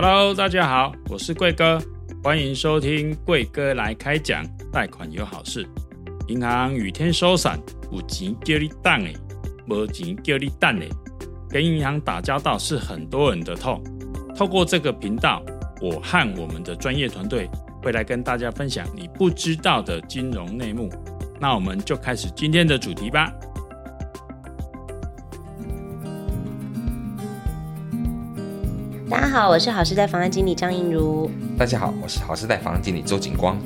Hello，大家好，我是贵哥，欢迎收听贵哥来开讲，贷款有好事。银行雨天收伞，有钱叫你等诶，没钱叫你等诶。跟银行打交道是很多人的痛。透过这个频道，我和我们的专业团队会来跟大家分享你不知道的金融内幕。那我们就开始今天的主题吧。好，我是好时代房贷经理张映如。大家好，我是好时代房贷经理周景光。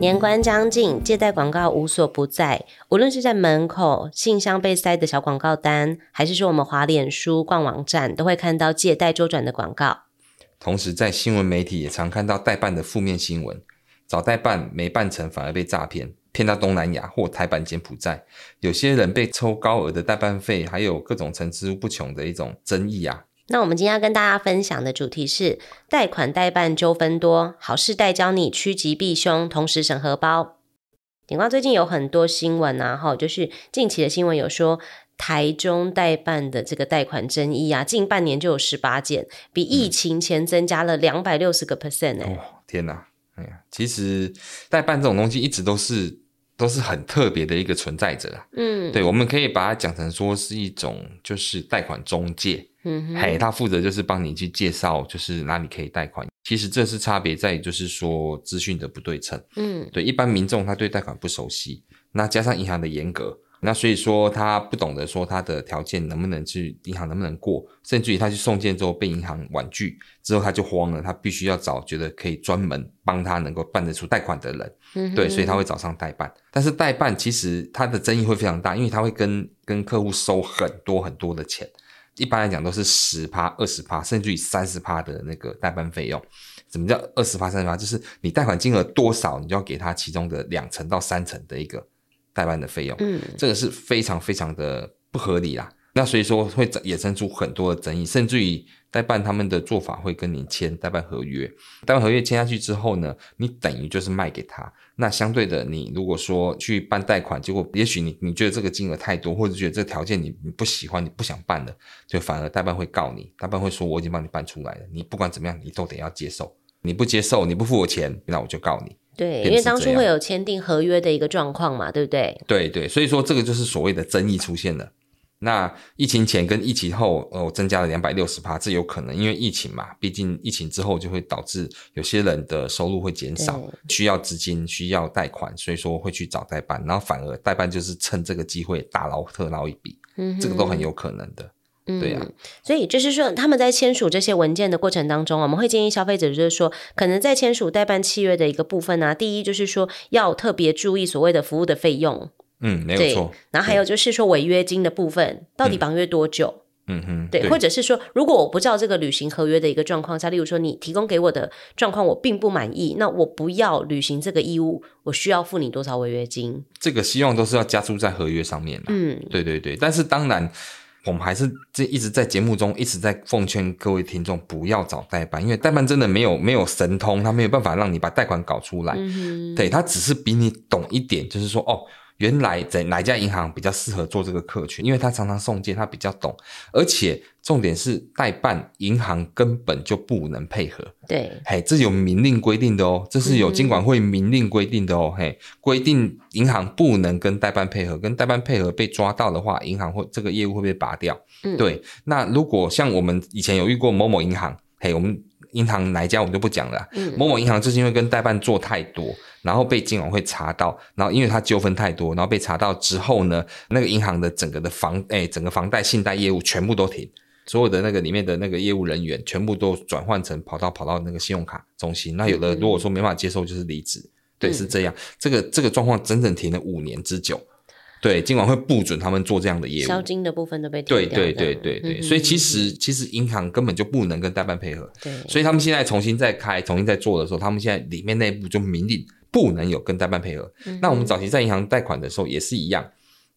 年关将近，借贷广告无所不在，无论是在门口、信箱被塞的小广告单，还是说我们滑脸书、逛网站，都会看到借贷周转的广告。同时，在新闻媒体也常看到代办的负面新闻，找代办没办成，反而被诈骗，骗到东南亚或台版柬埔寨。有些人被抽高额的代办费，还有各种层出不穷的一种争议啊。那我们今天要跟大家分享的主题是贷款代办纠纷多，好事代教你趋吉避凶，同时审核包。警方最近有很多新闻啊，哈，就是近期的新闻有说台中代办的这个贷款争议啊，近半年就有十八件，比疫情前增加了两百六十个 percent 哎。哦，天哪，哎呀，其实代办这种东西一直都是都是很特别的一个存在者啊。嗯，对，我们可以把它讲成说是一种就是贷款中介。嗯，嘿，他负责就是帮你去介绍，就是哪里可以贷款。其实这是差别在于，就是说资讯的不对称。嗯，对，一般民众他对贷款不熟悉，那加上银行的严格，那所以说他不懂得说他的条件能不能去银行能不能过，甚至于他去送件之后被银行婉拒之后他就慌了，他必须要找觉得可以专门帮他能够办得出贷款的人。嗯，对，所以他会找上代办。但是代办其实他的争议会非常大，因为他会跟跟客户收很多很多的钱。一般来讲都是十趴、二十趴，甚至于三十趴的那个代办费用。什么叫二十趴、三十趴？就是你贷款金额多少，你就要给他其中的两成到三成的一个代办的费用。嗯，这个是非常非常的不合理啦。那所以说会衍生出很多的争议，甚至于代办他们的做法会跟你签代办合约，代办合约签下去之后呢，你等于就是卖给他。那相对的，你如果说去办贷款，结果也许你你觉得这个金额太多，或者觉得这个条件你你不喜欢，你不想办了，就反而代办会告你，代办会说我已经帮你办出来了，你不管怎么样你都得要接受，你不接受你不付我钱，那我就告你。对，因为当初会有签订合约的一个状况嘛，对不对？对对，所以说这个就是所谓的争议出现了。那疫情前跟疫情后，哦，增加了两百六十趴，这有可能，因为疫情嘛，毕竟疫情之后就会导致有些人的收入会减少，需要资金，需要贷款，所以说会去找代办，然后反而代办就是趁这个机会大捞特捞一笔，嗯，这个都很有可能的，嗯、对呀、啊。所以就是说，他们在签署这些文件的过程当中，我们会建议消费者就是说，可能在签署代办契约的一个部分呢、啊，第一就是说要特别注意所谓的服务的费用。嗯，没有错。然后还有就是说违约金的部分，到底绑约多久？嗯哼，对，或者是说，如果我不照这个履行合约的一个状况下，例如说你提供给我的状况我并不满意，那我不要履行这个义务，我需要付你多少违约金？这个希望都是要加注在合约上面。嗯，对对对。但是当然，我们还是这一直在节目中一直在奉劝各位听众不要找代办，因为代办真的没有没有神通，他没有办法让你把贷款搞出来。嗯，对，他只是比你懂一点，就是说哦。原来在哪家银行比较适合做这个客群？因为他常常送件，他比较懂，而且重点是代办银行根本就不能配合。对，嘿，这有明令规定的哦，这是有监管会明令规定的哦，嗯、嘿，规定银行不能跟代办配合，跟代办配合被抓到的话，银行会这个业务会被拔掉。嗯，对。那如果像我们以前有遇过某某银行，嘿，我们银行哪一家我们就不讲了。嗯，某某银行就是因为跟代办做太多。然后被金管会查到，然后因为他纠纷太多，然后被查到之后呢，那个银行的整个的房，哎，整个房贷、信贷业务全部都停，所有的那个里面的那个业务人员全部都转换成跑到跑到那个信用卡中心。那有的如果说没办法接受，就是离职。嗯、对，是这样。这个这个状况整整停了五年之久。对，金管会不准他们做这样的业务，销金的部分都被。对对对对对，嗯、所以其实其实银行根本就不能跟代办配合。对，所以他们现在重新再开、重新再做的时候，他们现在里面内部就明令。不能有跟代办配合。嗯、那我们早期在银行贷款的时候也是一样，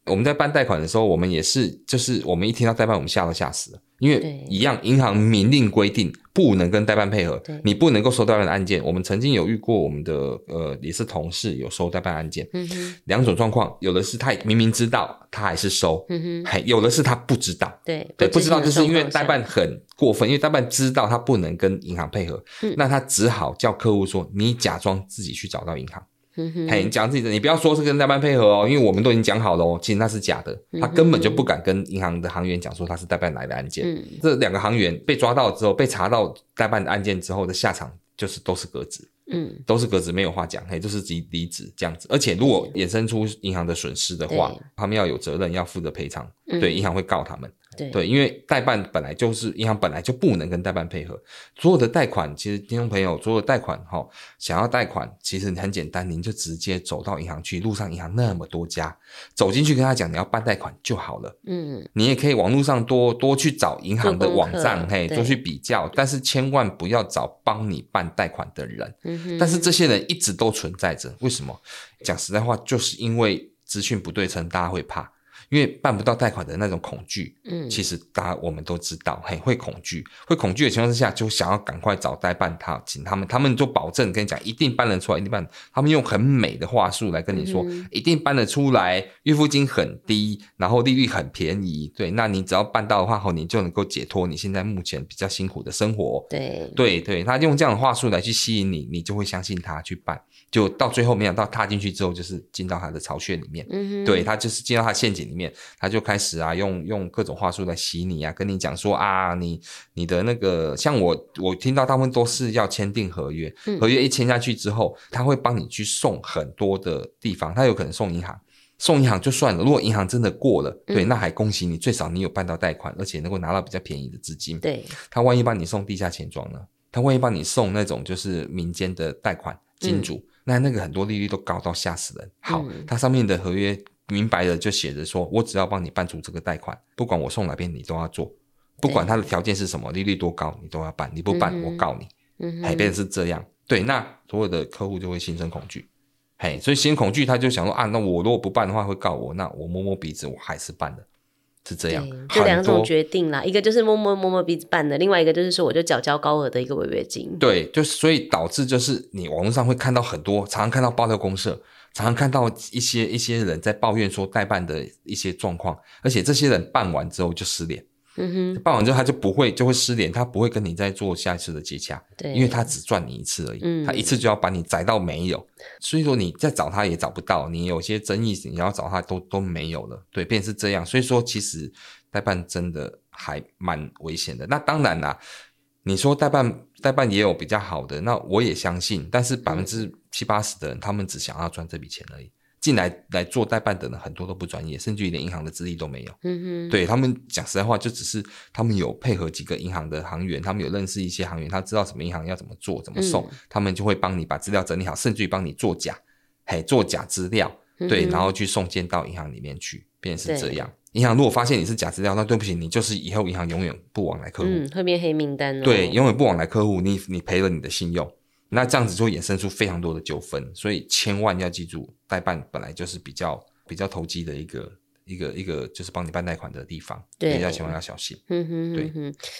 我们在办贷款的时候，我们也是，就是我们一听到代办，我们吓都吓死了，因为一样，银行明令规定不能跟代办配合，你不能够收代办的案件。我们曾经有遇过我们的呃，也是同事有收代办案件，嗯，两种状况，有的是他明明知道他还是收，嗯，还有的是他不知道，对对，不知道就是因为代办很过分，因为代办知道他不能跟银行配合，嗯，那他只好叫客户说，你假装自己去找到银行。嘿，你讲自己的，你不要说是跟代办配合哦，因为我们都已经讲好了哦，其实那是假的，他根本就不敢跟银行的行员讲说他是代办来的案件。嗯，这两个行员被抓到之后，被查到代办的案件之后的下场就是都是革职，嗯，都是革职，没有话讲，嘿，就是离离职这样子。而且如果衍生出银行的损失的话，他们要有责任要负责赔偿，对，银行会告他们。对，对，因为代办本来就是银行本来就不能跟代办配合。所有的贷款，其实听众朋友，所有的贷款哈，想要贷款，其实很简单，您就直接走到银行去，路上银行那么多家，走进去跟他讲你要办贷款就好了。嗯，你也可以网络上多多去找银行的网站，嘿，多去比较，但是千万不要找帮你办贷款的人。嗯哼，但是这些人一直都存在着，为什么？讲实在话，就是因为资讯不对称，大家会怕。因为办不到贷款的那种恐惧，嗯，其实大家我们都知道，嘿，会恐惧，会恐惧的情况之下，就想要赶快找代办他，请他们，他们就保证跟你讲，一定办得出来，一定办。他们用很美的话术来跟你说，嗯、一定办得出来，预付金很低，然后利率很便宜，对，那你只要办到的话，后你就能够解脱你现在目前比较辛苦的生活。对，对，对，他用这样的话术来去吸引你，你就会相信他去办。就到最后没想到踏进去之后，就是进到他的巢穴里面，嗯哼，对，他就是进到他陷阱里面，他就开始啊用用各种话术来洗你啊，跟你讲说啊，你你的那个像我我听到他们都是要签订合约，合约一签下去之后，他会帮你去送很多的地方，他有可能送银行，送银行就算了，如果银行真的过了，对，那还恭喜你，最少你有办到贷款，而且能够拿到比较便宜的资金，对，他万一帮你送地下钱庄呢？他万一帮你送那种就是民间的贷款金主。那那个很多利率都高到吓死人。好，它上面的合约明白的就写着说，我只要帮你办出这个贷款，不管我送哪边你都要做，不管它的条件是什么，利率多高你都要办，你不办我告你。嗯，哎，变成是这样。对，那所有的客户就会心生恐惧，嘿，所以心恐惧，他就想说啊，那我如果不办的话会告我，那我摸摸鼻子，我还是办的。是这样，就两种决定啦，一个就是摸摸摸摸鼻子办的，另外一个就是说我就缴交高额的一个违约金。对，就所以导致就是你网络上会看到很多，常常看到爆料公社，常常看到一些一些人在抱怨说代办的一些状况，而且这些人办完之后就失联。嗯哼，办完之后他就不会就会失联，他不会跟你再做下一次的接洽，对，因为他只赚你一次而已，嗯，他一次就要把你宰到没有，所以说你再找他也找不到，你有些争议你要找他都都没有了，对，便是这样，所以说其实代办真的还蛮危险的。那当然啦，你说代办代办也有比较好的，那我也相信，但是百分之七八十的人，他们只想要赚这笔钱而已。进来来做代办的人很多都不专业，甚至于连银行的资历都没有。嗯哼，对他们讲实在话，就只是他们有配合几个银行的行员，他们有认识一些行员，他知道什么银行要怎么做、怎么送，嗯、他们就会帮你把资料整理好，甚至于帮你做假，嘿，做假资料，对，然后去送件到银行里面去，便是这样。银行如果发现你是假资料，那对不起，你就是以后银行永远不往来客户，嗯，会变黑名单哦。对，永远不往来客户，你你赔了你的信用。那这样子就会衍生出非常多的纠纷，所以千万要记住，代办本来就是比较比较投机的一个。一个一个就是帮你办贷款的地方，对，要千万要小心。嗯哼，对。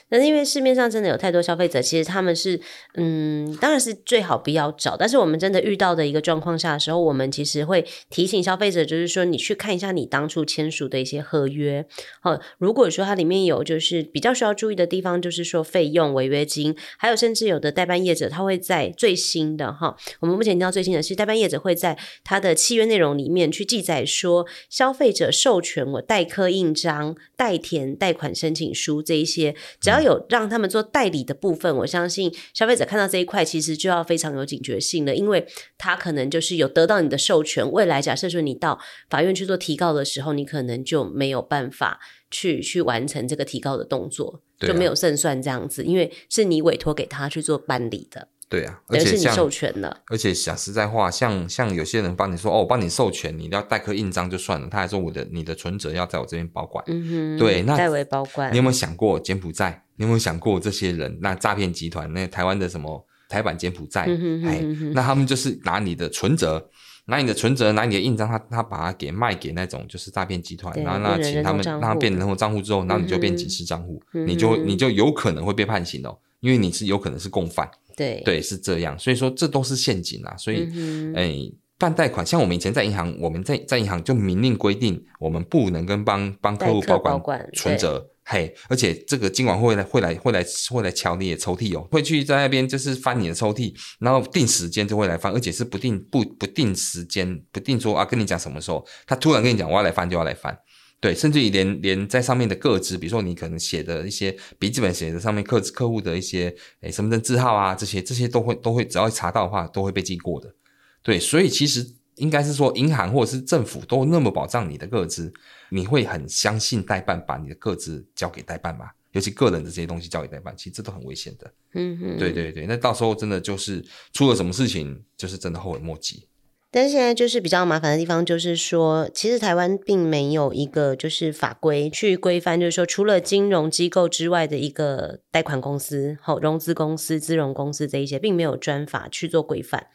但是因为市面上真的有太多消费者，其实他们是，嗯，当然是最好不要找。但是我们真的遇到的一个状况下的时候，我们其实会提醒消费者，就是说你去看一下你当初签署的一些合约。好，如果说它里面有就是比较需要注意的地方，就是说费用、违约金，还有甚至有的代办业者他会在最新的哈，我们目前听到最新的是代办业者会在他的契约内容里面去记载说消费者受。权我代刻印章、代填贷款申请书这一些，只要有让他们做代理的部分，我相信消费者看到这一块，其实就要非常有警觉性了，因为他可能就是有得到你的授权，未来假设说你到法院去做提告的时候，你可能就没有办法去去完成这个提告的动作，就没有胜算这样子，因为是你委托给他去做办理的。对啊，而且像，授权了，而且讲实在话，像像有些人帮你说哦，我帮你授权，你要代刻印章就算了，他还说我的你的存折要在我这边保管，嗯哼，对，那代为保管。你有没有想过柬埔寨？你有没有想过这些人？那诈骗集团，那台湾的什么台版柬埔寨，嗯哼，那他们就是拿你的存折，拿你的存折，拿你的印章，他他把它给卖给那种就是诈骗集团，然后那请他们让他变成人头账户之后，然后你就变警示账户，嗯、你就你就有可能会被判刑哦。因为你是有可能是共犯。对对，是这样。所以说这都是陷阱啊。所以，哎、办贷款，像我们以前在银行，我们在在银行就明令规定，我们不能跟帮帮客户保管存折。嘿，而且这个今晚会来会来会来会来敲你的抽屉哦，会去在那边就是翻你的抽屉，然后定时间就会来翻，而且是不定不不定时间，不定说啊跟你讲什么时候，他突然跟你讲我要来翻就要来翻，对，甚至于连连在上面的个资，比如说你可能写的一些笔记本写的上面客客户的一些诶身份证字号啊这些这些都会都会只要查到的话都会被记过的，对，所以其实。应该是说，银行或者是政府都那么保障你的个资，你会很相信代办把你的个资交给代办吗？尤其个人的这些东西交给代办，其实这都很危险的。嗯哼，对对对，那到时候真的就是出了什么事情，就是真的后悔莫及。但是现在就是比较麻烦的地方，就是说，其实台湾并没有一个就是法规去规范，就是说，除了金融机构之外的一个贷款公司、好融资公司、资融公司这一些，并没有专法去做规范。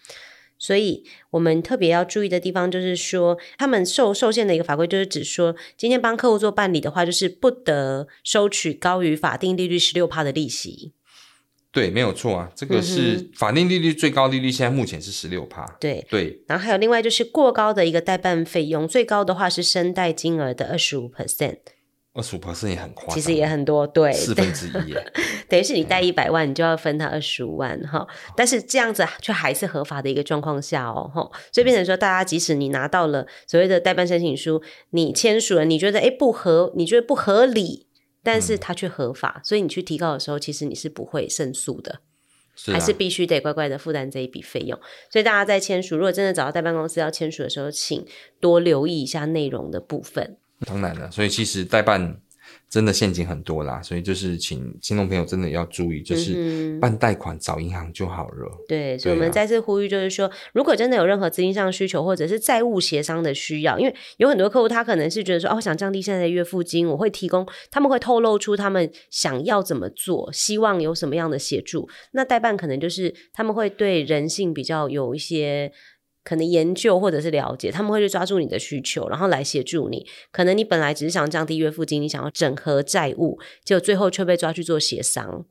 所以我们特别要注意的地方，就是说，他们受受限的一个法规，就是指说，今天帮客户做办理的话，就是不得收取高于法定利率十六趴的利息。对，没有错啊，这个是法定利率最高利率，现在目前是十六趴。对对，然后还有另外就是过高的一个代办费用，最高的话是申贷金额的二十五 percent。二十五 percent 也很夸张，其实也很多，对，四分之一耶，等于是你贷一百万，你就要分他二十五万哈。嗯、但是这样子却还是合法的一个状况下哦，哈，所以变成说，大家即使你拿到了所谓的代办申请书，你签署了，你觉得诶不合，你觉得不合理，但是它却合法，嗯、所以你去提告的时候，其实你是不会胜诉的，是啊、还是必须得乖乖的负担这一笔费用。所以大家在签署，如果真的找到代办公司要签署的时候，请多留意一下内容的部分。当然了，所以其实代办真的陷阱很多啦，所以就是请听众朋友真的要注意，就是办贷款找银行就好了。对，所以我们再次呼吁，就是说，如果真的有任何资金上的需求，或者是债务协商的需要，因为有很多客户他可能是觉得说，哦，我想降低现在的月付金，我会提供，他们会透露出他们想要怎么做，希望有什么样的协助。那代办可能就是他们会对人性比较有一些。可能研究或者是了解，他们会去抓住你的需求，然后来协助你。可能你本来只是想降低月付金，你想要整合债务，结果最后却被抓去做协商。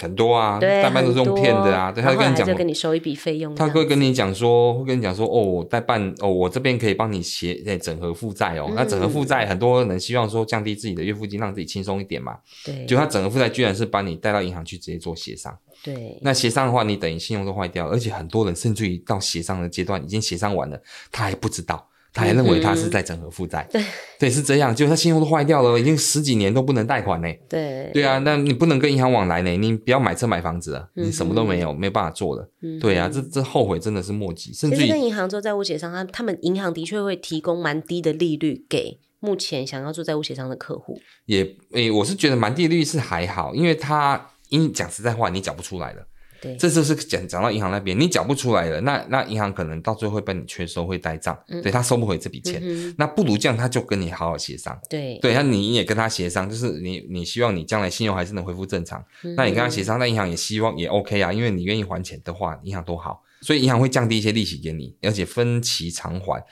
很多啊，对，代办都是用骗的啊。对，他会跟你讲，就跟你收一笔费用。他会跟你讲说，会跟你讲说，哦，代办哦，我这边可以帮你协诶整合负债哦。嗯、那整合负债，很多人希望说降低自己的月付金，让自己轻松一点嘛。对。就他整合负债，居然是把你带到银行去直接做协商。对。那协商的话，你等于信用都坏掉，而且很多人甚至于到协商的阶段，已经协商完了，他还不知道。他还认为他是在整合负债，对 对，是这样，就他信用都坏掉了，已经十几年都不能贷款呢。对对啊，那你不能跟银行往来呢，你不要买车买房子了，你什么都没有，没有办法做了。对啊，这这后悔真的是莫及。甚至跟银行做债务协商，他他们银行的确会提供蛮低的利率给目前想要做债务协商的客户。也诶，我是觉得蛮低的利率是还好，因为他因讲实在话，你讲不出来了。对，这就是讲讲到银行那边，你缴不出来了，那那银行可能到最后会被你缺收，会呆账，嗯、对他收不回这笔钱。嗯、那不如这样，他就跟你好好协商。对，对，那你也跟他协商，就是你你希望你将来信用还是能恢复正常，嗯、那你跟他协商，那银行也希望也 OK 啊，因为你愿意还钱的话，银行多好，所以银行会降低一些利息给你，而且分期偿还，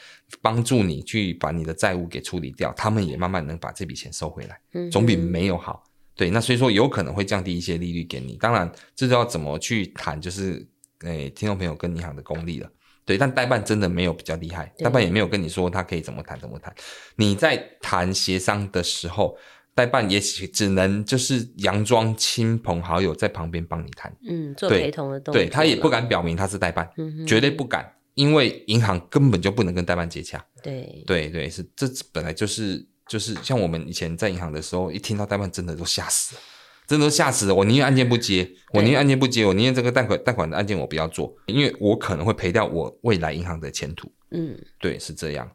帮助你去把你的债务给处理掉，他们也慢慢能把这笔钱收回来，嗯、总比没有好。对，那所以说有可能会降低一些利率给你，当然这就要怎么去谈，就是诶、欸，听众朋友跟银行的功力了。对，但代办真的没有比较厉害，代办也没有跟你说他可以怎么谈怎么谈。你在谈协商的时候，代办也许只能就是佯装亲朋好友在旁边帮你谈，嗯，做陪同的动作。对，他也不敢表明他是代办，绝对不敢，因为银行根本就不能跟代办接洽。对，对对，是这本来就是。就是像我们以前在银行的时候，一听到代办，真的都吓死了，真的都吓死了。我宁愿案件不接，我宁愿案件不接，我宁愿这个贷款贷款的案件我不要做，因为我可能会赔掉我未来银行的前途。嗯，对，是这样。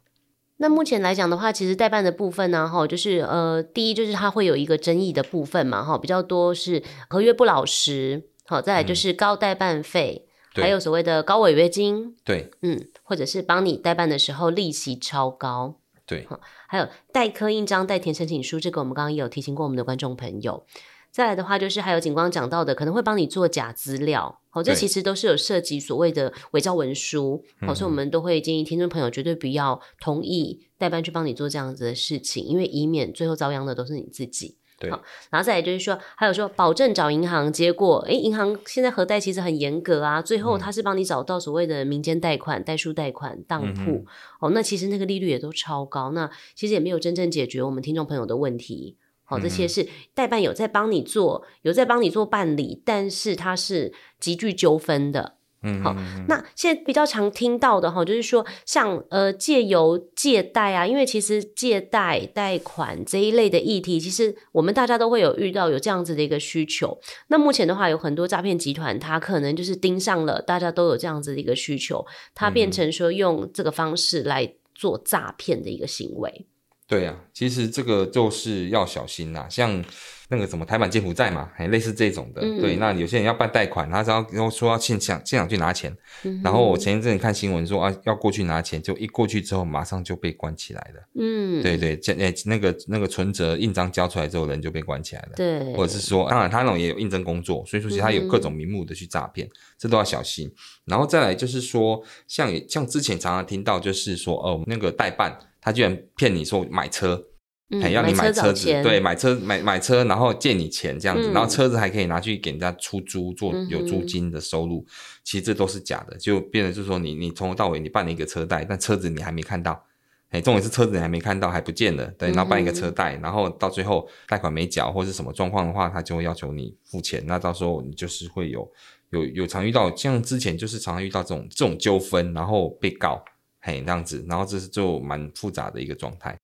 那目前来讲的话，其实代办的部分呢，哈，就是呃，第一就是它会有一个争议的部分嘛，哈，比较多是合约不老实，好，再来就是高代办费，嗯、还有所谓的高违约金，对，嗯，或者是帮你代办的时候利息超高。对，还有代刻印章、代填申请书，这个我们刚刚也有提醒过我们的观众朋友。再来的话，就是还有警方讲到的，可能会帮你做假资料，好，这其实都是有涉及所谓的伪造文书，好对，所以我们都会建议听众朋友绝对不要同意代办去帮你做这样子的事情，因为以免最后遭殃的都是你自己。对，好，然后再来就是说，还有说保证找银行，结果诶，银行现在核贷其实很严格啊，最后他是帮你找到所谓的民间贷款、代书贷款、当铺、嗯，哦，那其实那个利率也都超高，那其实也没有真正解决我们听众朋友的问题。好，这些是代办有在帮你做，有在帮你做办理，但是它是极具纠纷的。嗯，好，那现在比较常听到的哈，就是说像呃借由借贷啊，因为其实借贷贷款这一类的议题，其实我们大家都会有遇到有这样子的一个需求。那目前的话，有很多诈骗集团，它可能就是盯上了大家都有这样子的一个需求，它变成说用这个方式来做诈骗的一个行为。对呀、啊，其实这个就是要小心呐，像那个什么台版柬埔寨嘛，还类似这种的。嗯、对，那有些人要办贷款，他只要说要现场现场去拿钱、嗯，然后我前一阵看新闻说啊要过去拿钱，就一过去之后马上就被关起来了。嗯，对对，这诶那个那个存折印章交出来之后，人就被关起来了。对，或者是说，当然他那种也有应征工作，所以说其实他有各种名目的去诈骗、嗯，这都要小心。然后再来就是说，像像之前常常听到就是说哦那个代办。他居然骗你说买车，还、嗯、要你买车子，车对，买车买买车，然后借你钱这样子、嗯，然后车子还可以拿去给人家出租，做有租金的收入、嗯，其实这都是假的，就变成就是说你你从头到尾你办了一个车贷，但车子你还没看到，哎，重点是车子你还没看到还不见了，对，然后办一个车贷、嗯，然后到最后贷款没缴或是什么状况的话，他就会要求你付钱，那到时候你就是会有有有常遇到，像之前就是常常遇到这种这种纠纷，然后被告。嘿，这样子，然后这是就蛮复杂的一个状态。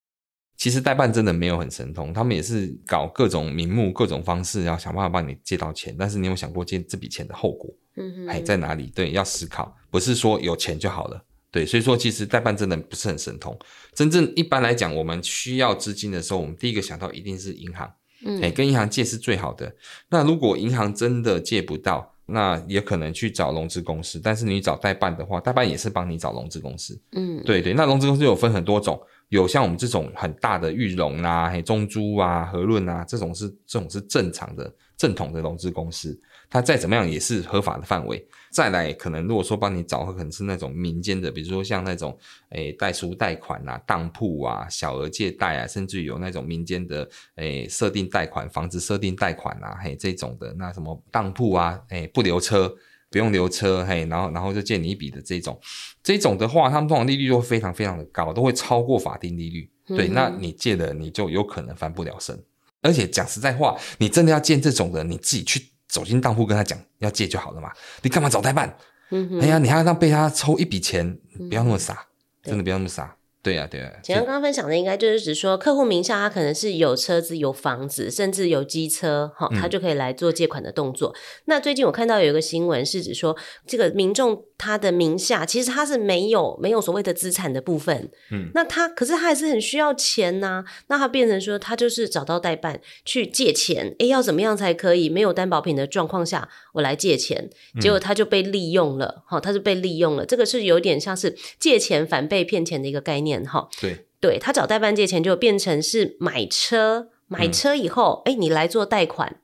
其实代办真的没有很神通，他们也是搞各种名目、各种方式，要想办法帮你借到钱。但是你有想过借这笔钱的后果？嗯哼，哎，在哪里？对，要思考，不是说有钱就好了。对，所以说其实代办真的不是很神通。真正一般来讲，我们需要资金的时候，我们第一个想到一定是银行。嗯，哎，跟银行借是最好的。那如果银行真的借不到，那也可能去找融资公司，但是你找代办的话，代办也是帮你找融资公司。嗯，对对，那融资公司有分很多种，有像我们这种很大的玉龙啊、嘿中珠啊、和润啊，这种是这种是正常的正统的融资公司。它再怎么样也是合法的范围。再来，可能如果说帮你找，可能是那种民间的，比如说像那种诶代书贷款啊、当铺啊、小额借贷啊，甚至有那种民间的诶设定贷款、房子设定贷款啊，嘿这种的，那什么当铺啊，诶不留车，不用留车，嘿，然后然后就借你一笔的这种，这种的话，他们通常利率都会非常非常的高，都会超过法定利率。对，嗯、那你借的你就有可能翻不了身。而且讲实在话，你真的要借这种人，你自己去。走进当铺跟他讲要借就好了嘛，你干嘛找代办？嗯，哎呀，你还要让被他抽一笔钱，不要那么傻，嗯、真的不要那么傻。对呀、啊，对呀、啊。前刚刚分享的应该就是指说，客户名下他可能是有车子、有房子，甚至有机车，哈，他就可以来做借款的动作、嗯。那最近我看到有一个新闻是指说，这个民众他的名下其实他是没有没有所谓的资产的部分，嗯，那他可是他还是很需要钱呐、啊，那他变成说他就是找到代办去借钱，诶，要怎么样才可以没有担保品的状况下我来借钱？结果他就被利用了，哈、嗯，他就被利用了，这个是有点像是借钱反被骗钱的一个概念。哈，对，对他找代办借钱就变成是买车，买车以后，哎、嗯，你来做贷款，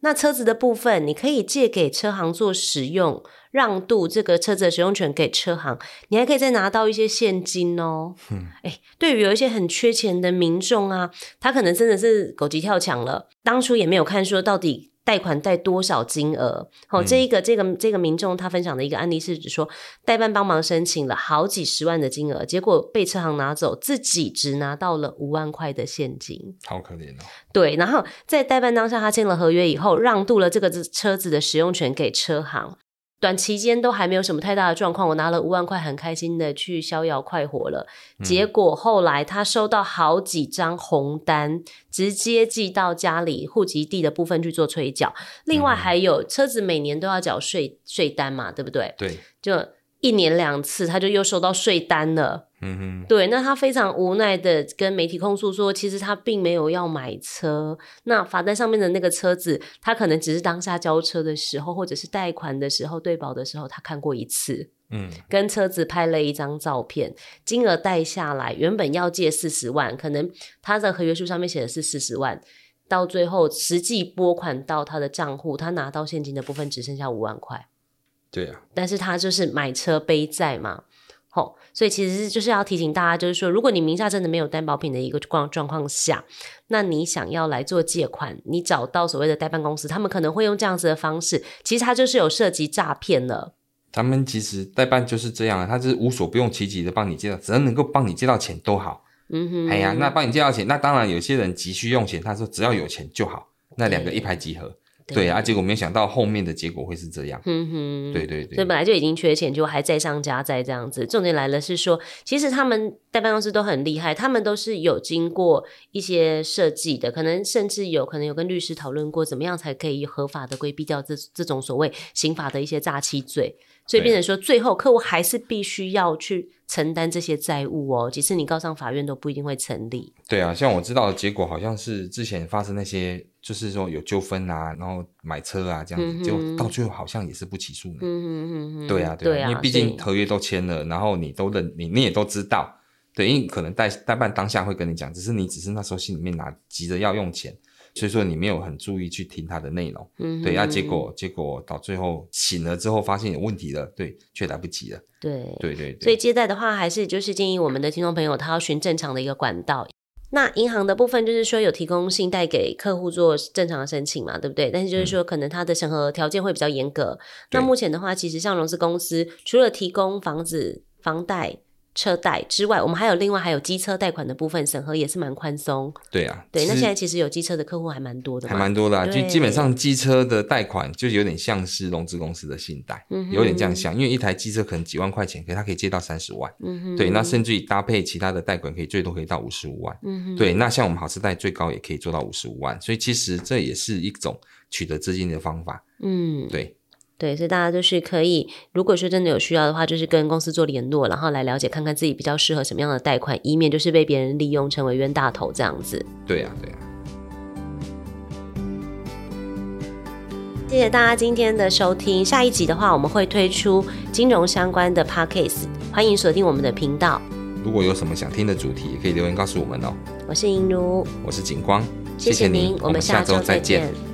那车子的部分你可以借给车行做使用，让渡这个车子的使用权给车行，你还可以再拿到一些现金哦。嗯，哎，对于有一些很缺钱的民众啊，他可能真的是狗急跳墙了，当初也没有看说到底。贷款贷多少金额？好、哦，这一个这个这个民众他分享的一个案例是指说，代办帮忙申请了好几十万的金额，结果被车行拿走，自己只拿到了五万块的现金，好可怜哦。对，然后在代办当下，他签了合约以后，让渡了这个车子的使用权给车行。短期间都还没有什么太大的状况，我拿了五万块，很开心的去逍遥快活了。结果后来他收到好几张红单，直接寄到家里户籍地的部分去做催缴。另外还有车子每年都要缴税税单嘛，对不对？对，就。一年两次，他就又收到税单了。嗯哼，对，那他非常无奈的跟媒体控诉说，其实他并没有要买车。那罚单上面的那个车子，他可能只是当下交车的时候，或者是贷款的时候对保的时候，他看过一次。嗯，跟车子拍了一张照片，金额贷下来，原本要借四十万，可能他的合约书上面写的是四十万，到最后实际拨款到他的账户，他拿到现金的部分只剩下五万块。对啊，但是他就是买车背债嘛，吼，所以其实就是要提醒大家，就是说，如果你名下真的没有担保品的一个状状况下，那你想要来做借款，你找到所谓的代办公司，他们可能会用这样子的方式，其实他就是有涉及诈骗了。他们其实代办就是这样，他就是无所不用其极的帮你借到，只要能够帮你借到钱都好。嗯哼，哎呀，那帮你借到钱，那当然有些人急需用钱，他说只要有钱就好，那两个一拍即合。对啊，结果没想到后面的结果会是这样。嗯哼，对对对，所以本来就已经缺钱，就还再上加再这样子。重点来了，是说其实他们代办公司都很厉害，他们都是有经过一些设计的，可能甚至有可能有跟律师讨论过，怎么样才可以合法的规避掉这这种所谓刑法的一些诈欺罪。所以变成说，最后客户还是必须要去承担这些债务哦。即使你告上法院，都不一定会成立。对啊，像我知道的结果，好像是之前发生那些，就是说有纠纷啊，然后买车啊这样子，就、嗯、到最后好像也是不起诉呢。嗯嗯嗯对啊，对啊，因为毕竟合约都签了，然后你都认，你你也都知道，对，因为可能代代办当下会跟你讲，只是你只是那时候心里面拿急着要用钱。所以说你没有很注意去听他的内容，嗯，对，啊，结果结果到最后醒了之后发现有问题了，对，却来不及了，对，对对对。所以接待的话，还是就是建议我们的听众朋友，他要循正常的一个管道。那银行的部分就是说有提供信贷给客户做正常的申请嘛，对不对？但是就是说可能它的审核条件会比较严格。那目前的话，其实像融资公司除了提供房子房贷。车贷之外，我们还有另外还有机车贷款的部分审核也是蛮宽松。对啊，对，那现在其实有机车的客户还蛮多的，还蛮多的啊。就基本上机车的贷款就有点像是融资公司的信贷，嗯，有点这样像，因为一台机车可能几万块钱，可是它可以借到三十万，嗯哼，对，那甚至于搭配其他的贷款，可以最多可以到五十五万，嗯哼，对，那像我们好车贷最高也可以做到五十五万，所以其实这也是一种取得资金的方法，嗯，对。对，所以大家就是可以，如果说真的有需要的话，就是跟公司做联络，然后来了解看看自己比较适合什么样的贷款，以免就是被别人利用成为冤大头这样子。对呀、啊，对呀、啊。谢谢大家今天的收听，下一集的话我们会推出金融相关的 podcast，欢迎锁定我们的频道。如果有什么想听的主题，也可以留言告诉我们哦。我是银如，我是景光，谢谢您，我们下周再见。